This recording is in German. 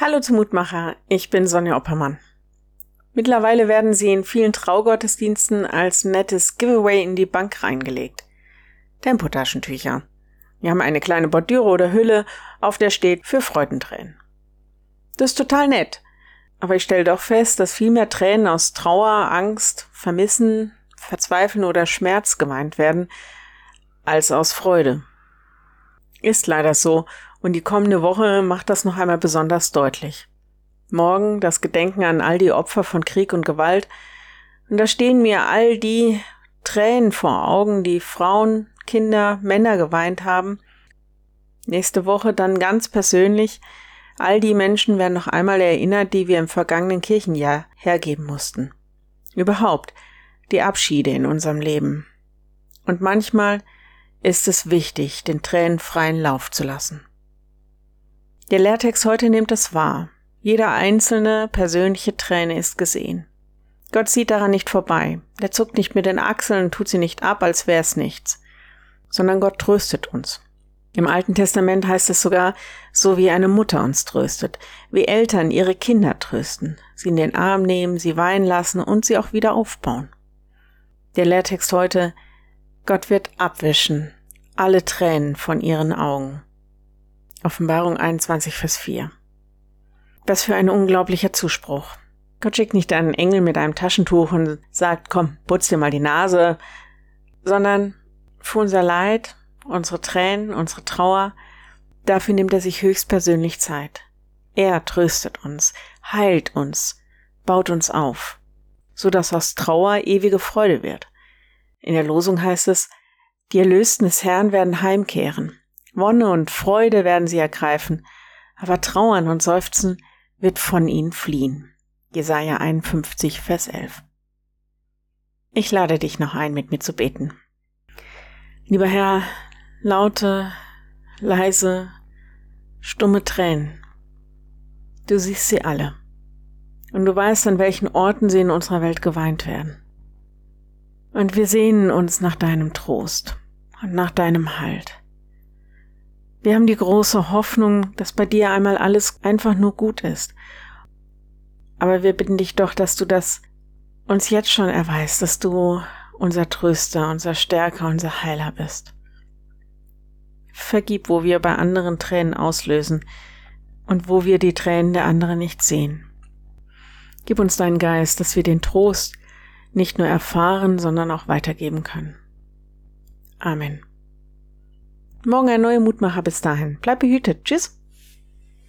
Hallo zum Mutmacher, ich bin Sonja Oppermann. Mittlerweile werden sie in vielen Traugottesdiensten als nettes Giveaway in die Bank reingelegt. Tempotaschentücher. Wir haben eine kleine Bordüre oder Hülle, auf der steht für Freudentränen. Das ist total nett. Aber ich stelle doch fest, dass viel mehr Tränen aus Trauer, Angst, Vermissen, Verzweifeln oder Schmerz geweint werden, als aus Freude. Ist leider so und die kommende Woche macht das noch einmal besonders deutlich. Morgen das Gedenken an all die Opfer von Krieg und Gewalt. Und da stehen mir all die Tränen vor Augen, die Frauen, Kinder, Männer geweint haben. Nächste Woche dann ganz persönlich. All die Menschen werden noch einmal erinnert, die wir im vergangenen Kirchenjahr hergeben mussten. Überhaupt die Abschiede in unserem Leben. Und manchmal ist es wichtig, den Tränen freien Lauf zu lassen. Der Lehrtext heute nimmt es wahr. Jeder einzelne persönliche Träne ist gesehen. Gott sieht daran nicht vorbei. Er zuckt nicht mit den Achseln und tut sie nicht ab, als wäre es nichts. Sondern Gott tröstet uns. Im Alten Testament heißt es sogar, so wie eine Mutter uns tröstet, wie Eltern ihre Kinder trösten, sie in den Arm nehmen, sie weinen lassen und sie auch wieder aufbauen. Der Lehrtext heute, Gott wird abwischen alle Tränen von ihren Augen. Offenbarung 21, Vers 4. Was für ein unglaublicher Zuspruch. Gott schickt nicht einen Engel mit einem Taschentuch und sagt, komm, putz dir mal die Nase, sondern für unser Leid, unsere Tränen, unsere Trauer, dafür nimmt er sich höchstpersönlich Zeit. Er tröstet uns, heilt uns, baut uns auf, so dass aus Trauer ewige Freude wird. In der Losung heißt es, die Erlösten des Herrn werden heimkehren. Wonne und Freude werden sie ergreifen, aber Trauern und Seufzen wird von ihnen fliehen. Jesaja 51, Vers 11. Ich lade dich noch ein, mit mir zu beten. Lieber Herr, laute, leise, stumme Tränen. Du siehst sie alle. Und du weißt, an welchen Orten sie in unserer Welt geweint werden. Und wir sehnen uns nach deinem Trost und nach deinem Halt. Wir haben die große Hoffnung, dass bei dir einmal alles einfach nur gut ist. Aber wir bitten dich doch, dass du das uns jetzt schon erweist, dass du unser Tröster, unser Stärker, unser Heiler bist. Vergib, wo wir bei anderen Tränen auslösen und wo wir die Tränen der anderen nicht sehen. Gib uns deinen Geist, dass wir den Trost nicht nur erfahren, sondern auch weitergeben können. Amen. Morgen ein neuer Mutmacher bis dahin. Bleib behütet. Tschüss.